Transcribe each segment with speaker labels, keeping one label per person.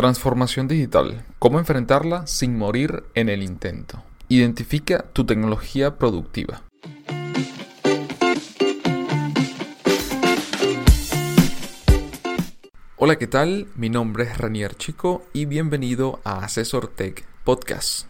Speaker 1: Transformación digital. ¿Cómo enfrentarla sin morir en el intento? Identifica tu tecnología productiva. Hola, ¿qué tal? Mi nombre es Ranier Chico y bienvenido a Asesor Tech Podcast.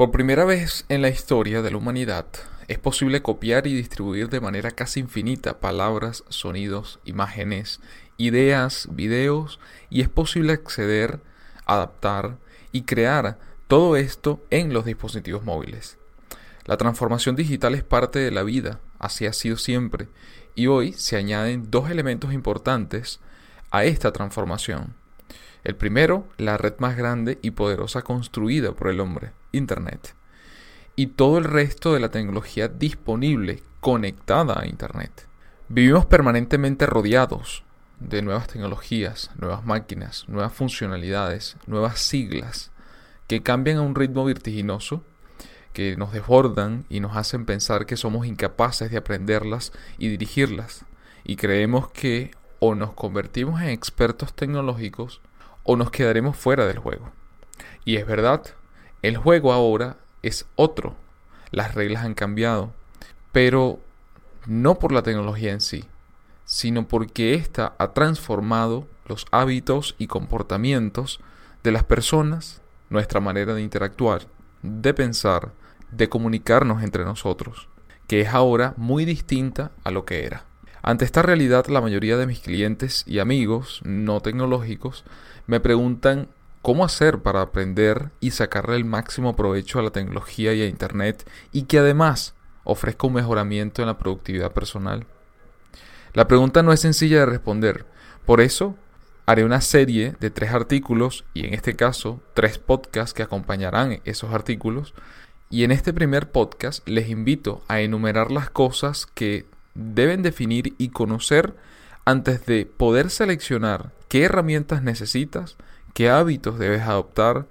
Speaker 1: Por primera vez en la historia de la humanidad, es posible copiar y distribuir de manera casi infinita palabras, sonidos, imágenes, ideas, videos, y es posible acceder, adaptar y crear todo esto en los dispositivos móviles. La transformación digital es parte de la vida, así ha sido siempre, y hoy se añaden dos elementos importantes a esta transformación. El primero, la red más grande y poderosa construida por el hombre, Internet. Y todo el resto de la tecnología disponible conectada a Internet. Vivimos permanentemente rodeados de nuevas tecnologías, nuevas máquinas, nuevas funcionalidades, nuevas siglas, que cambian a un ritmo vertiginoso, que nos desbordan y nos hacen pensar que somos incapaces de aprenderlas y dirigirlas. Y creemos que o nos convertimos en expertos tecnológicos o nos quedaremos fuera del juego. Y es verdad, el juego ahora es otro. Las reglas han cambiado, pero no por la tecnología en sí, sino porque ésta ha transformado los hábitos y comportamientos de las personas, nuestra manera de interactuar, de pensar, de comunicarnos entre nosotros, que es ahora muy distinta a lo que era. Ante esta realidad, la mayoría de mis clientes y amigos no tecnológicos me preguntan cómo hacer para aprender y sacarle el máximo provecho a la tecnología y a Internet y que además ofrezca un mejoramiento en la productividad personal. La pregunta no es sencilla de responder, por eso haré una serie de tres artículos y en este caso tres podcasts que acompañarán esos artículos y en este primer podcast les invito a enumerar las cosas que deben definir y conocer antes de poder seleccionar qué herramientas necesitas, qué hábitos debes adoptar,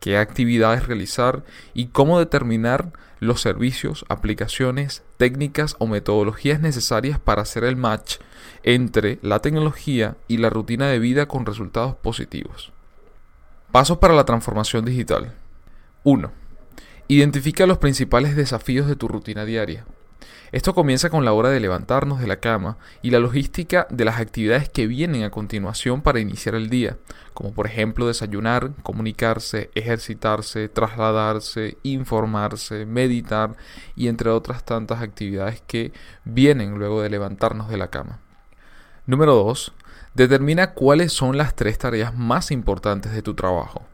Speaker 1: qué actividades realizar y cómo determinar los servicios, aplicaciones, técnicas o metodologías necesarias para hacer el match entre la tecnología y la rutina de vida con resultados positivos. Pasos para la transformación digital. 1. Identifica los principales desafíos de tu rutina diaria. Esto comienza con la hora de levantarnos de la cama y la logística de las actividades que vienen a continuación para iniciar el día, como por ejemplo desayunar, comunicarse, ejercitarse, trasladarse, informarse, meditar y entre otras tantas actividades que vienen luego de levantarnos de la cama. Número 2. Determina cuáles son las tres tareas más importantes de tu trabajo.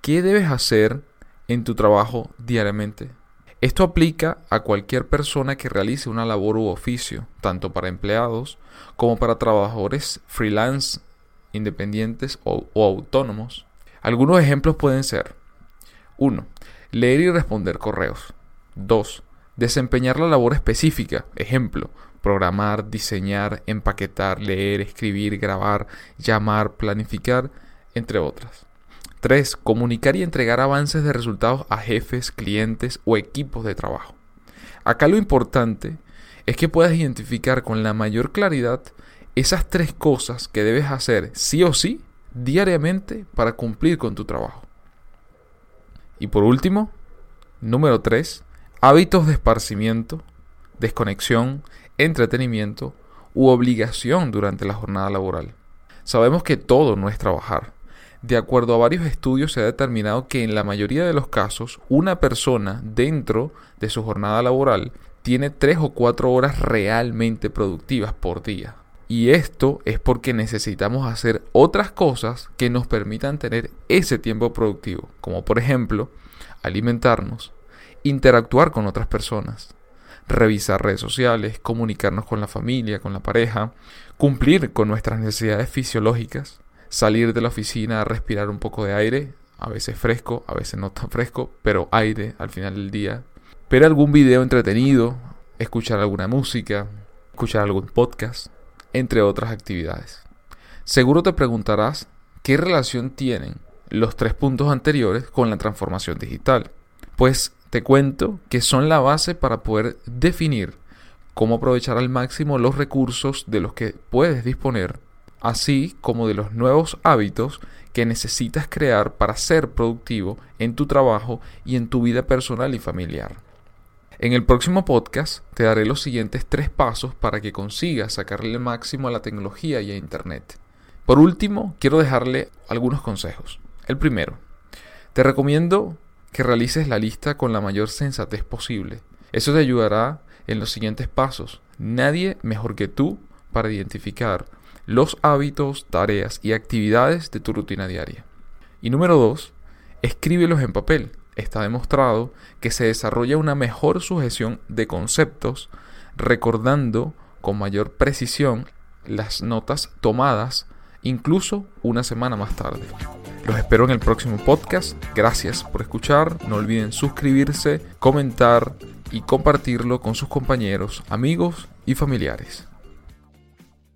Speaker 1: ¿Qué debes hacer en tu trabajo diariamente? Esto aplica a cualquier persona que realice una labor u oficio, tanto para empleados como para trabajadores freelance, independientes o, autónomos. Algunos ejemplos pueden ser 1. Leer y responder correos. 2. Desempeñar la labor específica, ejemplo, programar, diseñar, empaquetar, leer, escribir, grabar, llamar, planificar, entre otras. 3. Comunicar y entregar avances de resultados a jefes, clientes o equipos de trabajo. Acá lo importante es que puedas identificar con la mayor claridad esas tres cosas que debes hacer sí o sí diariamente para cumplir con tu trabajo. Y por último, número 3, hábitos de esparcimiento, desconexión, entretenimiento u obligación durante la jornada laboral. Sabemos que todo no es trabajar de acuerdo a varios estudios se ha determinado que en la mayoría de los casos una persona dentro de su jornada laboral tiene tres o cuatro horas realmente productivas por día. Y esto es porque necesitamos hacer otras cosas que nos permitan tener ese tiempo productivo, como por ejemplo alimentarnos, interactuar con otras personas, revisar redes sociales, comunicarnos con la familia, con la pareja, cumplir con nuestras necesidades fisiológicas, salir de la oficina respirar un poco de aire, a veces fresco, a veces no tan fresco, pero aire al final del día, ver algún video entretenido, escuchar alguna música, escuchar algún podcast, entre otras actividades. Seguro te preguntarás qué relación tienen los tres puntos anteriores con la transformación digital. Pues te cuento que son la base para poder definir cómo aprovechar al máximo los recursos de los que puedes disponer, así como de los nuevos hábitos que necesitas crear para ser productivo en tu trabajo y en tu vida personal y familiar. En el próximo podcast te daré los siguientes tres pasos para que consigas sacarle el máximo a la tecnología y a Internet. Por último, quiero dejarle algunos consejos. El primero, te recomiendo que realices la lista con la mayor sensatez posible. Eso te ayudará en los siguientes pasos. Nadie mejor que tú para identificar los hábitos, tareas y actividades de tu rutina diaria. Y número dos, escríbelos en papel. Está demostrado que se desarrolla una mejor sujeción de conceptos, recordando con mayor precisión las notas tomadas incluso una semana más tarde. Los espero en el próximo podcast. Gracias por escuchar. No olviden suscribirse, comentar y compartirlo con sus compañeros, amigos y familiares.